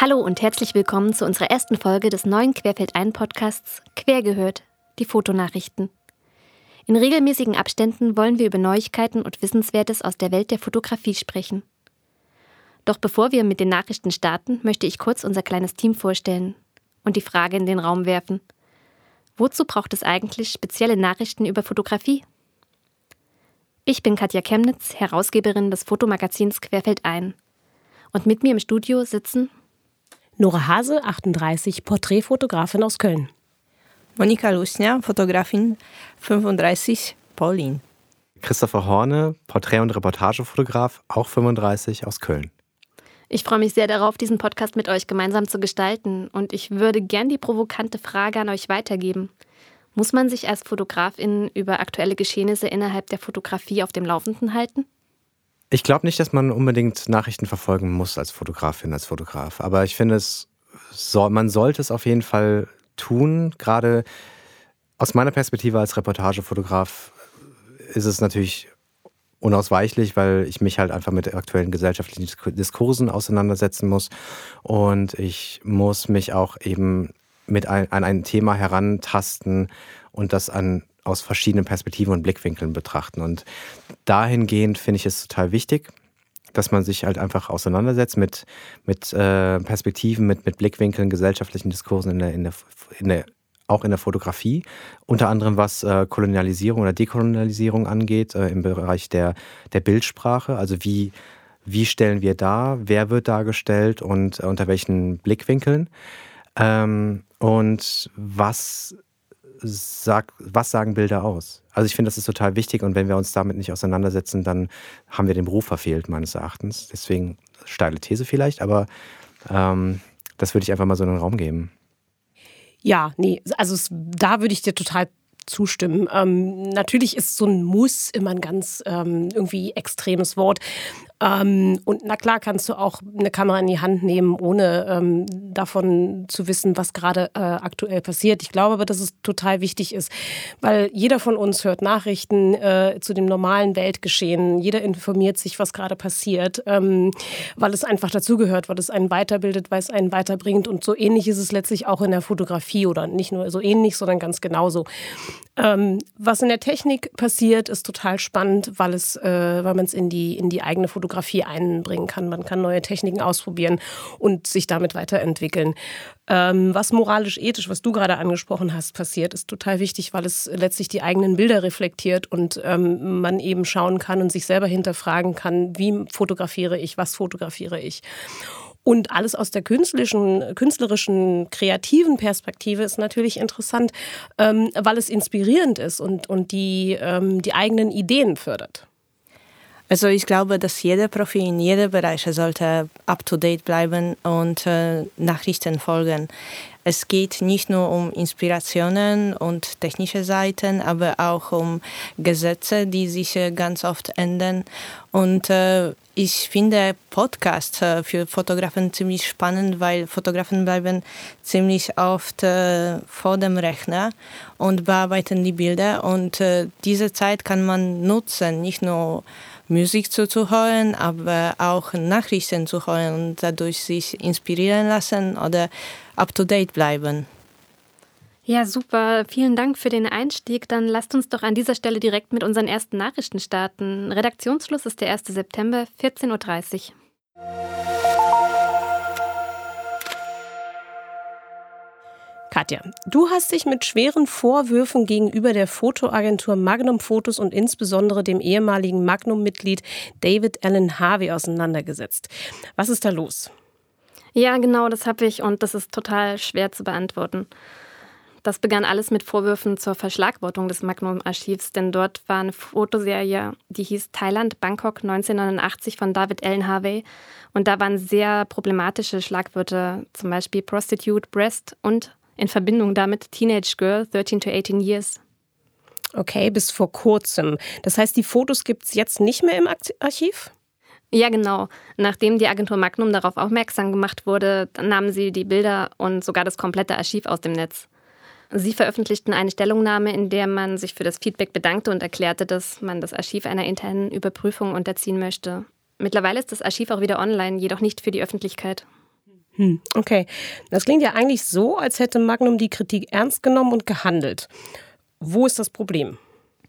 Hallo und herzlich willkommen zu unserer ersten Folge des neuen Querfeld ein Podcasts Quer gehört, die Fotonachrichten. In regelmäßigen Abständen wollen wir über Neuigkeiten und Wissenswertes aus der Welt der Fotografie sprechen. Doch bevor wir mit den Nachrichten starten, möchte ich kurz unser kleines Team vorstellen und die Frage in den Raum werfen. Wozu braucht es eigentlich spezielle Nachrichten über Fotografie? Ich bin Katja Chemnitz, Herausgeberin des Fotomagazins Querfeld ein. Und mit mir im Studio sitzen Nora Hase, 38, Porträtfotografin aus Köln. Monika Lusnia, Fotografin, 35, Paulin. Christopher Horne, Porträt- und Reportagefotograf, auch 35 aus Köln. Ich freue mich sehr darauf, diesen Podcast mit euch gemeinsam zu gestalten und ich würde gern die provokante Frage an euch weitergeben. Muss man sich als Fotografin über aktuelle Geschehnisse innerhalb der Fotografie auf dem Laufenden halten? Ich glaube nicht, dass man unbedingt Nachrichten verfolgen muss als Fotografin, als Fotograf. Aber ich finde, es man sollte es auf jeden Fall tun. Gerade aus meiner Perspektive als Reportagefotograf ist es natürlich unausweichlich, weil ich mich halt einfach mit aktuellen gesellschaftlichen Diskursen auseinandersetzen muss. Und ich muss mich auch eben mit ein, an ein Thema herantasten und das an aus verschiedenen Perspektiven und Blickwinkeln betrachten. Und dahingehend finde ich es total wichtig, dass man sich halt einfach auseinandersetzt mit, mit äh, Perspektiven, mit, mit Blickwinkeln, gesellschaftlichen Diskursen in der, in der, in der, auch in der Fotografie. Unter anderem was äh, Kolonialisierung oder Dekolonialisierung angeht, äh, im Bereich der, der Bildsprache. Also wie, wie stellen wir dar, wer wird dargestellt und äh, unter welchen Blickwinkeln. Ähm, und was sag, was sagen Bilder aus? Also ich finde, das ist total wichtig und wenn wir uns damit nicht auseinandersetzen, dann haben wir den Beruf verfehlt, meines Erachtens. Deswegen steile These vielleicht, aber ähm, das würde ich einfach mal so in den Raum geben. Ja, nee, also es, da würde ich dir total zustimmen. Ähm, natürlich ist so ein Muss immer ein ganz ähm, irgendwie extremes Wort. Ähm, und na klar kannst du auch eine Kamera in die Hand nehmen, ohne ähm, davon zu wissen, was gerade äh, aktuell passiert. Ich glaube aber, dass es total wichtig ist, weil jeder von uns hört Nachrichten äh, zu dem normalen Weltgeschehen. Jeder informiert sich, was gerade passiert, ähm, weil es einfach dazugehört, weil es einen weiterbildet, weil es einen weiterbringt. Und so ähnlich ist es letztlich auch in der Fotografie oder nicht nur so ähnlich, sondern ganz genauso. Ähm, was in der Technik passiert, ist total spannend, weil äh, weil man es in die, in die eigene Fotografie einbringen kann. Man kann neue Techniken ausprobieren und sich damit weiterentwickeln. Ähm, was moralisch-ethisch, was du gerade angesprochen hast, passiert, ist total wichtig, weil es letztlich die eigenen Bilder reflektiert und ähm, man eben schauen kann und sich selber hinterfragen kann, wie fotografiere ich, was fotografiere ich. Und alles aus der künstlerischen, künstlerischen, kreativen Perspektive ist natürlich interessant, ähm, weil es inspirierend ist und, und die, ähm, die eigenen Ideen fördert. Also ich glaube, dass jeder Profi in jedem Bereich sollte up-to-date bleiben und äh, Nachrichten folgen. Es geht nicht nur um Inspirationen und technische Seiten, aber auch um Gesetze, die sich äh, ganz oft ändern. Und äh, ich finde Podcasts äh, für Fotografen ziemlich spannend, weil Fotografen bleiben ziemlich oft äh, vor dem Rechner und bearbeiten die Bilder. Und äh, diese Zeit kann man nutzen, nicht nur Musik zuzuhören, aber auch Nachrichten zu hören und dadurch sich inspirieren lassen oder up-to-date bleiben. Ja, super. Vielen Dank für den Einstieg. Dann lasst uns doch an dieser Stelle direkt mit unseren ersten Nachrichten starten. Redaktionsschluss ist der 1. September, 14.30 Uhr. Katja, du hast dich mit schweren Vorwürfen gegenüber der Fotoagentur Magnum Fotos und insbesondere dem ehemaligen Magnum-Mitglied David Allen Harvey auseinandergesetzt. Was ist da los? Ja, genau, das habe ich und das ist total schwer zu beantworten. Das begann alles mit Vorwürfen zur Verschlagwortung des Magnum-Archivs, denn dort war eine Fotoserie, die hieß Thailand, Bangkok 1989 von David Allen Harvey. Und da waren sehr problematische Schlagwörter, zum Beispiel Prostitute, Breast und in Verbindung damit Teenage Girl, 13 to 18 Years. Okay, bis vor kurzem. Das heißt, die Fotos gibt es jetzt nicht mehr im Archiv? Ja, genau. Nachdem die Agentur Magnum darauf aufmerksam gemacht wurde, nahmen sie die Bilder und sogar das komplette Archiv aus dem Netz. Sie veröffentlichten eine Stellungnahme, in der man sich für das Feedback bedankte und erklärte, dass man das Archiv einer internen Überprüfung unterziehen möchte. Mittlerweile ist das Archiv auch wieder online, jedoch nicht für die Öffentlichkeit. Hm, okay. Das klingt ja eigentlich so, als hätte Magnum die Kritik ernst genommen und gehandelt. Wo ist das Problem?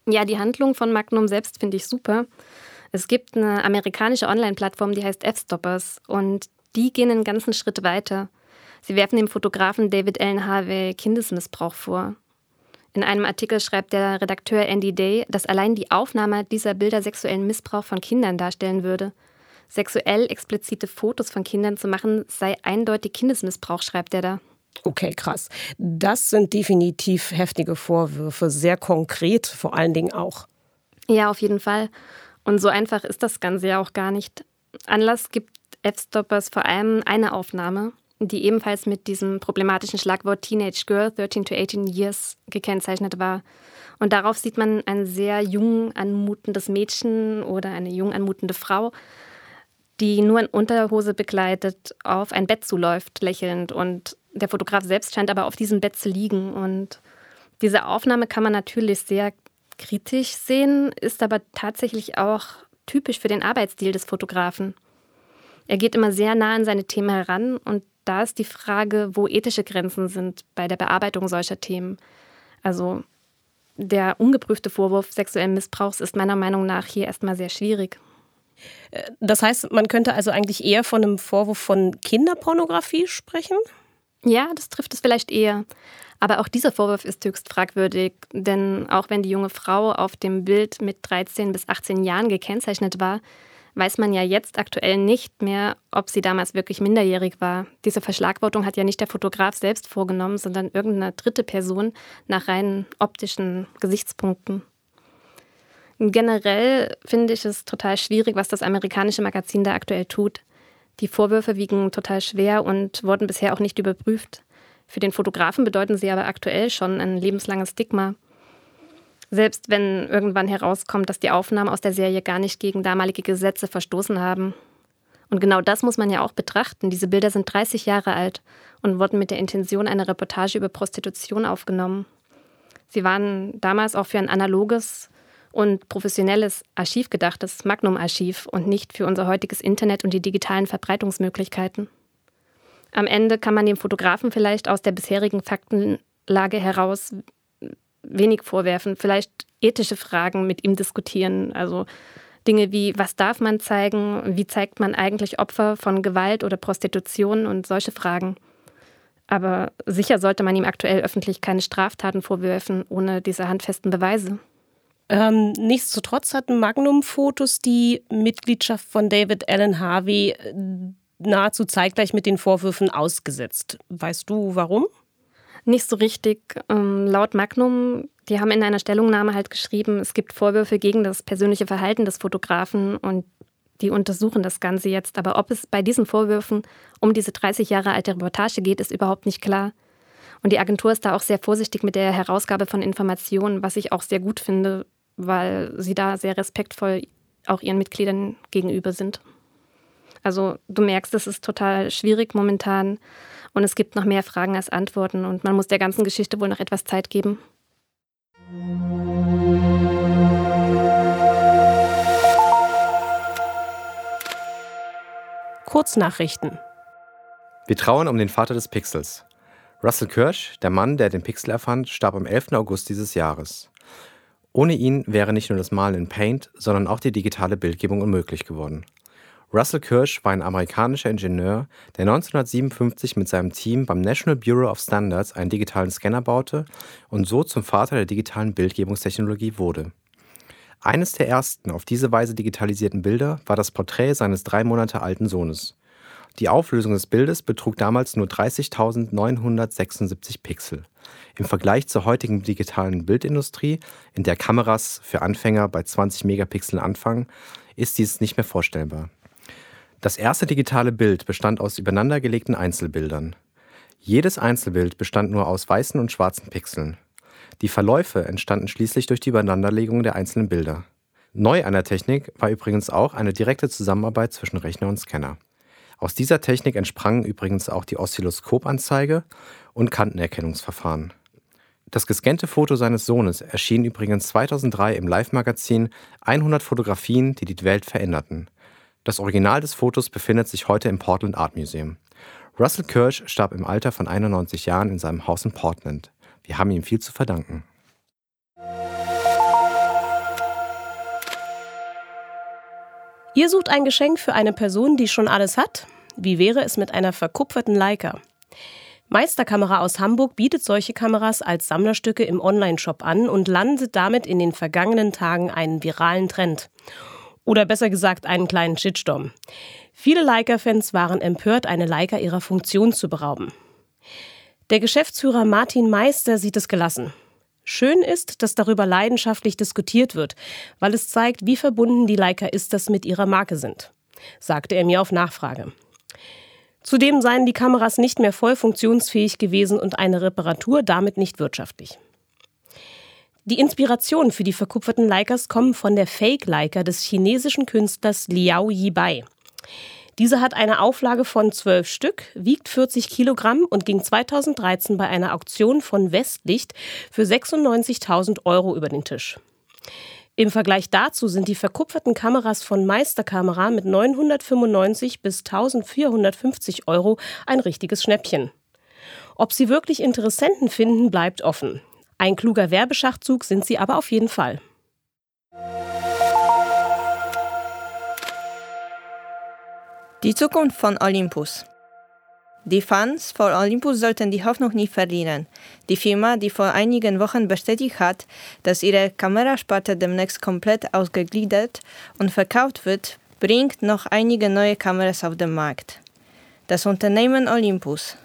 Ja, die Handlung von Magnum selbst finde ich super. Es gibt eine amerikanische Online-Plattform, die heißt F-Stoppers und die gehen einen ganzen Schritt weiter. Sie werfen dem Fotografen David Allen Harvey Kindesmissbrauch vor. In einem Artikel schreibt der Redakteur Andy Day, dass allein die Aufnahme dieser Bilder sexuellen Missbrauch von Kindern darstellen würde. Sexuell explizite Fotos von Kindern zu machen, sei eindeutig Kindesmissbrauch, schreibt er da. Okay, krass. Das sind definitiv heftige Vorwürfe, sehr konkret vor allen Dingen auch. Ja, auf jeden Fall. Und so einfach ist das Ganze ja auch gar nicht. Anlass gibt F-Stoppers vor allem eine Aufnahme, die ebenfalls mit diesem problematischen Schlagwort Teenage Girl, 13 to 18 Years, gekennzeichnet war. Und darauf sieht man ein sehr jung anmutendes Mädchen oder eine jung anmutende Frau, die nur in Unterhose begleitet auf ein Bett zuläuft, lächelnd. Und der Fotograf selbst scheint aber auf diesem Bett zu liegen. Und diese Aufnahme kann man natürlich sehr kritisch sehen, ist aber tatsächlich auch typisch für den Arbeitsstil des Fotografen. Er geht immer sehr nah an seine Themen heran und da ist die Frage, wo ethische Grenzen sind bei der Bearbeitung solcher Themen. Also der ungeprüfte Vorwurf sexuellen Missbrauchs ist meiner Meinung nach hier erstmal sehr schwierig. Das heißt, man könnte also eigentlich eher von einem Vorwurf von Kinderpornografie sprechen? Ja, das trifft es vielleicht eher. Aber auch dieser Vorwurf ist höchst fragwürdig, denn auch wenn die junge Frau auf dem Bild mit 13 bis 18 Jahren gekennzeichnet war, weiß man ja jetzt aktuell nicht mehr, ob sie damals wirklich minderjährig war. Diese Verschlagwortung hat ja nicht der Fotograf selbst vorgenommen, sondern irgendeine dritte Person nach rein optischen Gesichtspunkten. Generell finde ich es total schwierig, was das amerikanische Magazin da aktuell tut. Die Vorwürfe wiegen total schwer und wurden bisher auch nicht überprüft. Für den Fotografen bedeuten sie aber aktuell schon ein lebenslanges Stigma. Selbst wenn irgendwann herauskommt, dass die Aufnahmen aus der Serie gar nicht gegen damalige Gesetze verstoßen haben. Und genau das muss man ja auch betrachten. Diese Bilder sind 30 Jahre alt und wurden mit der Intention einer Reportage über Prostitution aufgenommen. Sie waren damals auch für ein analoges und professionelles Archiv gedachtes Magnum-Archiv und nicht für unser heutiges Internet und die digitalen Verbreitungsmöglichkeiten. Am Ende kann man dem Fotografen vielleicht aus der bisherigen Faktenlage heraus wenig vorwerfen, vielleicht ethische Fragen mit ihm diskutieren. Also Dinge wie, was darf man zeigen, wie zeigt man eigentlich Opfer von Gewalt oder Prostitution und solche Fragen. Aber sicher sollte man ihm aktuell öffentlich keine Straftaten vorwerfen, ohne diese handfesten Beweise. Ähm, nichtsdestotrotz hatten Magnum-Fotos die Mitgliedschaft von David Allen Harvey äh, nahezu zeitgleich mit den Vorwürfen ausgesetzt. Weißt du warum? Nicht so richtig. Ähm, laut Magnum, die haben in einer Stellungnahme halt geschrieben, es gibt Vorwürfe gegen das persönliche Verhalten des Fotografen und die untersuchen das Ganze jetzt. Aber ob es bei diesen Vorwürfen um diese 30 Jahre alte Reportage geht, ist überhaupt nicht klar. Und die Agentur ist da auch sehr vorsichtig mit der Herausgabe von Informationen, was ich auch sehr gut finde, weil sie da sehr respektvoll auch ihren Mitgliedern gegenüber sind. Also du merkst, es ist total schwierig momentan und es gibt noch mehr Fragen als Antworten und man muss der ganzen Geschichte wohl noch etwas Zeit geben. Kurznachrichten. Wir trauern um den Vater des Pixels. Russell Kirsch, der Mann, der den Pixel erfand, starb am 11. August dieses Jahres. Ohne ihn wäre nicht nur das Malen in Paint, sondern auch die digitale Bildgebung unmöglich geworden. Russell Kirsch war ein amerikanischer Ingenieur, der 1957 mit seinem Team beim National Bureau of Standards einen digitalen Scanner baute und so zum Vater der digitalen Bildgebungstechnologie wurde. Eines der ersten auf diese Weise digitalisierten Bilder war das Porträt seines drei Monate alten Sohnes. Die Auflösung des Bildes betrug damals nur 30.976 Pixel. Im Vergleich zur heutigen digitalen Bildindustrie, in der Kameras für Anfänger bei 20 Megapixeln anfangen, ist dies nicht mehr vorstellbar. Das erste digitale Bild bestand aus übereinandergelegten Einzelbildern. Jedes Einzelbild bestand nur aus weißen und schwarzen Pixeln. Die Verläufe entstanden schließlich durch die Übereinanderlegung der einzelnen Bilder. Neu an der Technik war übrigens auch eine direkte Zusammenarbeit zwischen Rechner und Scanner. Aus dieser Technik entsprangen übrigens auch die Oszilloskopanzeige und Kantenerkennungsverfahren. Das gescannte Foto seines Sohnes erschien übrigens 2003 im Live-Magazin 100 Fotografien, die die Welt veränderten. Das Original des Fotos befindet sich heute im Portland Art Museum. Russell Kirsch starb im Alter von 91 Jahren in seinem Haus in Portland. Wir haben ihm viel zu verdanken. Ihr sucht ein Geschenk für eine Person, die schon alles hat? Wie wäre es mit einer verkupferten Leica? Meisterkamera aus Hamburg bietet solche Kameras als Sammlerstücke im Onlineshop an und landet damit in den vergangenen Tagen einen viralen Trend. Oder besser gesagt einen kleinen Shitstorm. Viele Leica-Fans waren empört, eine Leica ihrer Funktion zu berauben. Der Geschäftsführer Martin Meister sieht es gelassen. Schön ist, dass darüber leidenschaftlich diskutiert wird, weil es zeigt, wie verbunden die Leica Istas mit ihrer Marke sind, sagte er mir auf Nachfrage. Zudem seien die Kameras nicht mehr voll funktionsfähig gewesen und eine Reparatur damit nicht wirtschaftlich. Die Inspiration für die verkupferten Leicas kommen von der Fake-Leica des chinesischen Künstlers Liao Yibai. Diese hat eine Auflage von 12 Stück, wiegt 40 Kilogramm und ging 2013 bei einer Auktion von Westlicht für 96.000 Euro über den Tisch. Im Vergleich dazu sind die verkupferten Kameras von Meisterkamera mit 995 bis 1450 Euro ein richtiges Schnäppchen. Ob sie wirklich Interessenten finden, bleibt offen. Ein kluger Werbeschachzug sind sie aber auf jeden Fall. Die Zukunft von Olympus. Die Fans von Olympus sollten die Hoffnung nie verlieren. Die Firma, die vor einigen Wochen bestätigt hat, dass ihre Kamerasparte demnächst komplett ausgegliedert und verkauft wird, bringt noch einige neue Kameras auf den Markt. Das Unternehmen Olympus,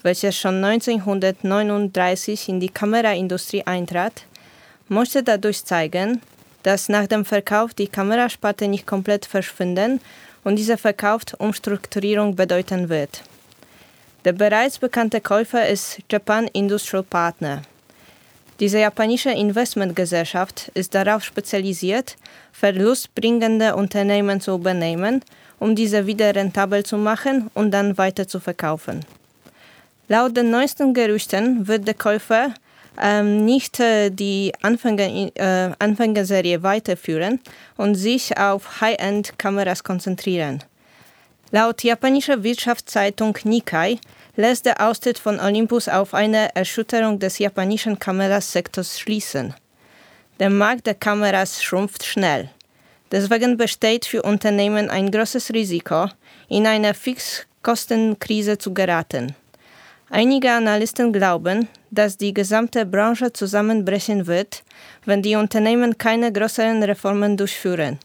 welches schon 1939 in die Kameraindustrie eintrat, möchte dadurch zeigen, dass nach dem Verkauf die Kamerasparte nicht komplett verschwinden und dieser Verkauf Umstrukturierung bedeuten wird. Der bereits bekannte Käufer ist Japan Industrial Partner. Diese japanische Investmentgesellschaft ist darauf spezialisiert, verlustbringende Unternehmen zu übernehmen, um diese wieder rentabel zu machen und dann weiter zu verkaufen. Laut den neuesten Gerüchten wird der Käufer ähm, nicht äh, die Anfänger, äh, Anfängerserie weiterführen und sich auf High-End-Kameras konzentrieren. Laut japanischer Wirtschaftszeitung Nikkei lässt der Austritt von Olympus auf eine Erschütterung des japanischen Kamerasektors schließen. Der Markt der Kameras schrumpft schnell. Deswegen besteht für Unternehmen ein großes Risiko, in eine Fixkostenkrise zu geraten. Einige Analysten glauben, dass die gesamte Branche zusammenbrechen wird, wenn die Unternehmen keine größeren Reformen durchführen.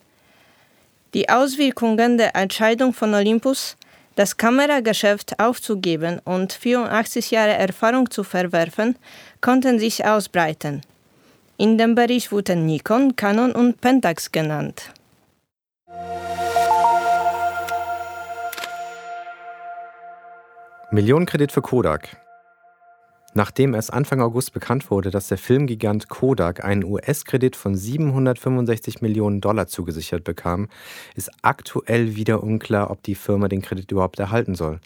Die Auswirkungen der Entscheidung von Olympus, das Kamerageschäft aufzugeben und 84 Jahre Erfahrung zu verwerfen, konnten sich ausbreiten. In dem Bericht wurden Nikon, Canon und Pentax genannt. Millionenkredit für Kodak. Nachdem es Anfang August bekannt wurde, dass der Filmgigant Kodak einen US-Kredit von 765 Millionen Dollar zugesichert bekam, ist aktuell wieder unklar, ob die Firma den Kredit überhaupt erhalten soll.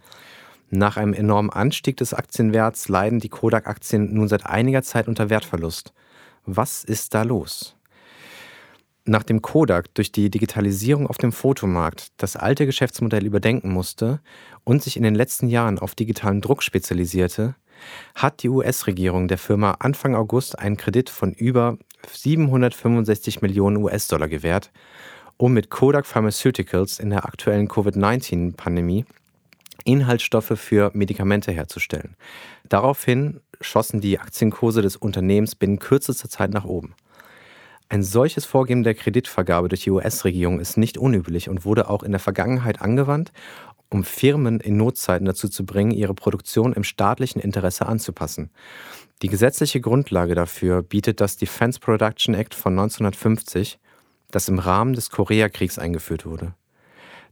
Nach einem enormen Anstieg des Aktienwerts leiden die Kodak-Aktien nun seit einiger Zeit unter Wertverlust. Was ist da los? Nachdem Kodak durch die Digitalisierung auf dem Fotomarkt das alte Geschäftsmodell überdenken musste und sich in den letzten Jahren auf digitalen Druck spezialisierte, hat die US-Regierung der Firma Anfang August einen Kredit von über 765 Millionen US-Dollar gewährt, um mit Kodak Pharmaceuticals in der aktuellen Covid-19-Pandemie Inhaltsstoffe für Medikamente herzustellen. Daraufhin schossen die Aktienkurse des Unternehmens binnen kürzester Zeit nach oben. Ein solches Vorgehen der Kreditvergabe durch die US-Regierung ist nicht unüblich und wurde auch in der Vergangenheit angewandt, um Firmen in Notzeiten dazu zu bringen, ihre Produktion im staatlichen Interesse anzupassen. Die gesetzliche Grundlage dafür bietet das Defense Production Act von 1950, das im Rahmen des Koreakriegs eingeführt wurde.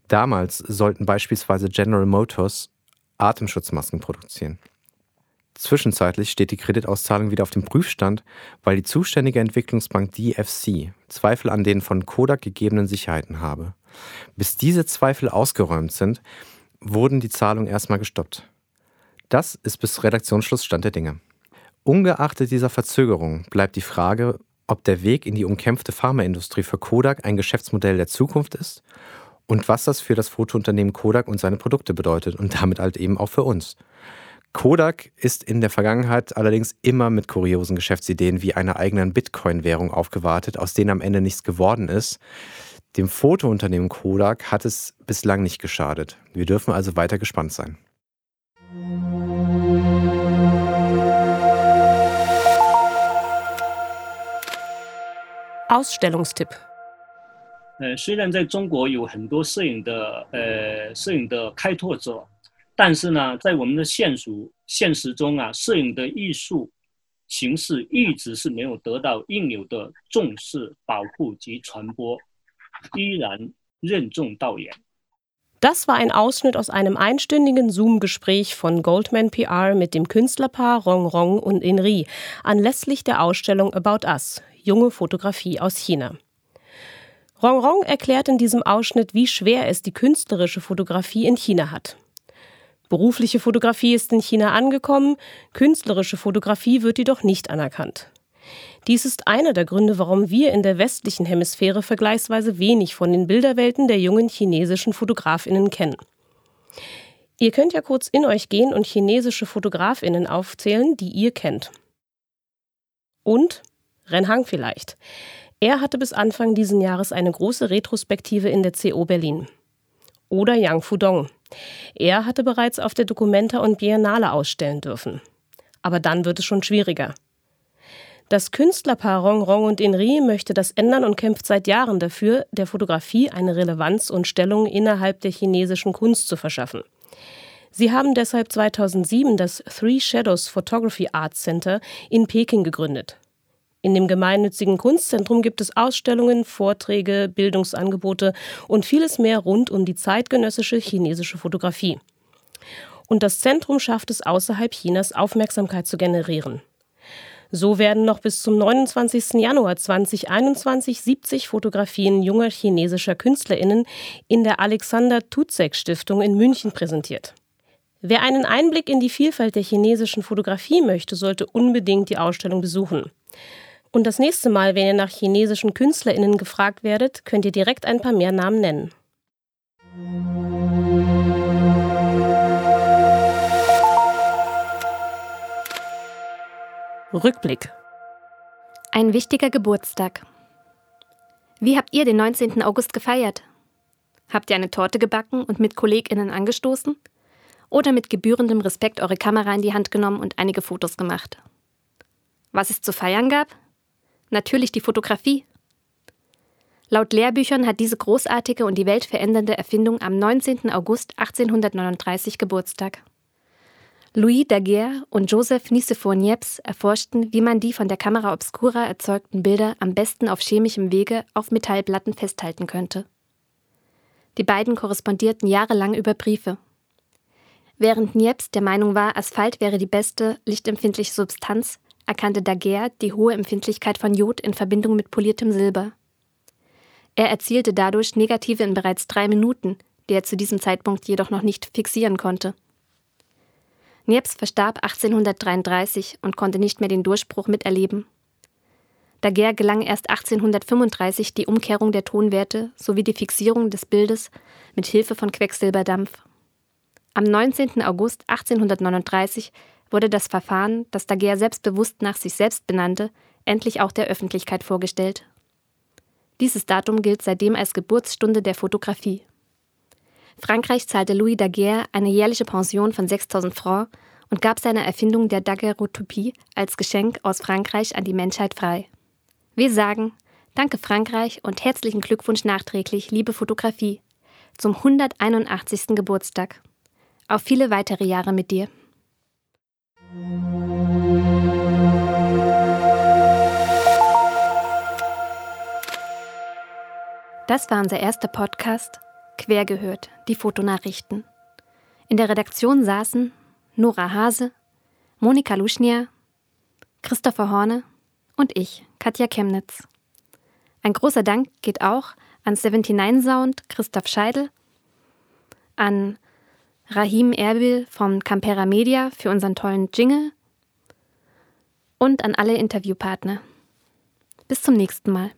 Damals sollten beispielsweise General Motors Atemschutzmasken produzieren. Zwischenzeitlich steht die Kreditauszahlung wieder auf dem Prüfstand, weil die zuständige Entwicklungsbank DFC Zweifel an den von Kodak gegebenen Sicherheiten habe. Bis diese Zweifel ausgeräumt sind, wurden die Zahlungen erstmal gestoppt. Das ist bis Redaktionsschluss Stand der Dinge. Ungeachtet dieser Verzögerung bleibt die Frage, ob der Weg in die umkämpfte Pharmaindustrie für Kodak ein Geschäftsmodell der Zukunft ist und was das für das Fotounternehmen Kodak und seine Produkte bedeutet und damit halt eben auch für uns. Kodak ist in der Vergangenheit allerdings immer mit kuriosen Geschäftsideen wie einer eigenen Bitcoin-Währung aufgewartet, aus denen am Ende nichts geworden ist. Dem Fotounternehmen Kodak hat es bislang nicht geschadet. Wir dürfen also weiter gespannt sein. Ausstellungstipp 呃，虽然在中国有很多摄影的呃摄影的开拓者， 但是呢，在我们的现实现实中啊，摄影的艺术形式一直是没有得到应有的重视、保护及传播，依然任重道远。Das war ein Ausschnitt aus einem einstündigen Zoom-Gespräch von Goldman PR mit dem Künstlerpaar Rong Rong und Inri anlässlich der Ausstellung About Us, junge Fotografie aus China. Rong Rong erklärt in diesem Ausschnitt, wie schwer es die künstlerische Fotografie in China hat. Berufliche Fotografie ist in China angekommen, künstlerische Fotografie wird jedoch nicht anerkannt. Dies ist einer der Gründe, warum wir in der westlichen Hemisphäre vergleichsweise wenig von den Bilderwelten der jungen chinesischen Fotografinnen kennen. Ihr könnt ja kurz in euch gehen und chinesische Fotografinnen aufzählen, die ihr kennt. Und Ren Hang vielleicht. Er hatte bis Anfang diesen Jahres eine große Retrospektive in der CO Berlin. Oder Yang Fudong. Er hatte bereits auf der Documenta und Biennale ausstellen dürfen. Aber dann wird es schon schwieriger. Das Künstlerpaar Rong Rong und Inri möchte das ändern und kämpft seit Jahren dafür, der Fotografie eine Relevanz und Stellung innerhalb der chinesischen Kunst zu verschaffen. Sie haben deshalb 2007 das Three Shadows Photography Art Center in Peking gegründet. In dem gemeinnützigen Kunstzentrum gibt es Ausstellungen, Vorträge, Bildungsangebote und vieles mehr rund um die zeitgenössische chinesische Fotografie. Und das Zentrum schafft es außerhalb Chinas Aufmerksamkeit zu generieren. So werden noch bis zum 29. Januar 2021 70 Fotografien junger chinesischer KünstlerInnen in der Alexander Tutzek Stiftung in München präsentiert. Wer einen Einblick in die Vielfalt der chinesischen Fotografie möchte, sollte unbedingt die Ausstellung besuchen. Und das nächste Mal, wenn ihr nach chinesischen KünstlerInnen gefragt werdet, könnt ihr direkt ein paar mehr Namen nennen. Rückblick. Ein wichtiger Geburtstag. Wie habt ihr den 19. August gefeiert? Habt ihr eine Torte gebacken und mit KollegInnen angestoßen? Oder mit gebührendem Respekt eure Kamera in die Hand genommen und einige Fotos gemacht? Was es zu feiern gab? Natürlich die Fotografie. Laut Lehrbüchern hat diese großartige und die Welt verändernde Erfindung am 19. August 1839 Geburtstag. Louis Daguerre und Joseph Nicephore Niepce erforschten, wie man die von der Kamera obscura erzeugten Bilder am besten auf chemischem Wege auf Metallplatten festhalten könnte. Die beiden korrespondierten jahrelang über Briefe. Während Niepce der Meinung war, Asphalt wäre die beste lichtempfindliche Substanz, erkannte Daguerre die hohe Empfindlichkeit von Jod in Verbindung mit poliertem Silber. Er erzielte dadurch Negative in bereits drei Minuten, die er zu diesem Zeitpunkt jedoch noch nicht fixieren konnte. Niepce verstarb 1833 und konnte nicht mehr den Durchbruch miterleben. Daguerre gelang erst 1835 die Umkehrung der Tonwerte sowie die Fixierung des Bildes mit Hilfe von Quecksilberdampf. Am 19. August 1839 wurde das Verfahren, das Daguerre selbstbewusst nach sich selbst benannte, endlich auch der Öffentlichkeit vorgestellt. Dieses Datum gilt seitdem als Geburtsstunde der Fotografie. Frankreich zahlte Louis Daguerre eine jährliche Pension von 6000 Francs und gab seine Erfindung der Daguerreotopie als Geschenk aus Frankreich an die Menschheit frei. Wir sagen Danke Frankreich und herzlichen Glückwunsch nachträglich, liebe Fotografie, zum 181. Geburtstag. Auf viele weitere Jahre mit dir. Das war unser erster Podcast, Quer gehört, die Fotonachrichten. In der Redaktion saßen Nora Hase, Monika Luschnia, Christopher Horne und ich, Katja Chemnitz. Ein großer Dank geht auch an 79 Sound, Christoph Scheidel, an Rahim Erbil von Campera Media für unseren tollen Jingle und an alle Interviewpartner. Bis zum nächsten Mal.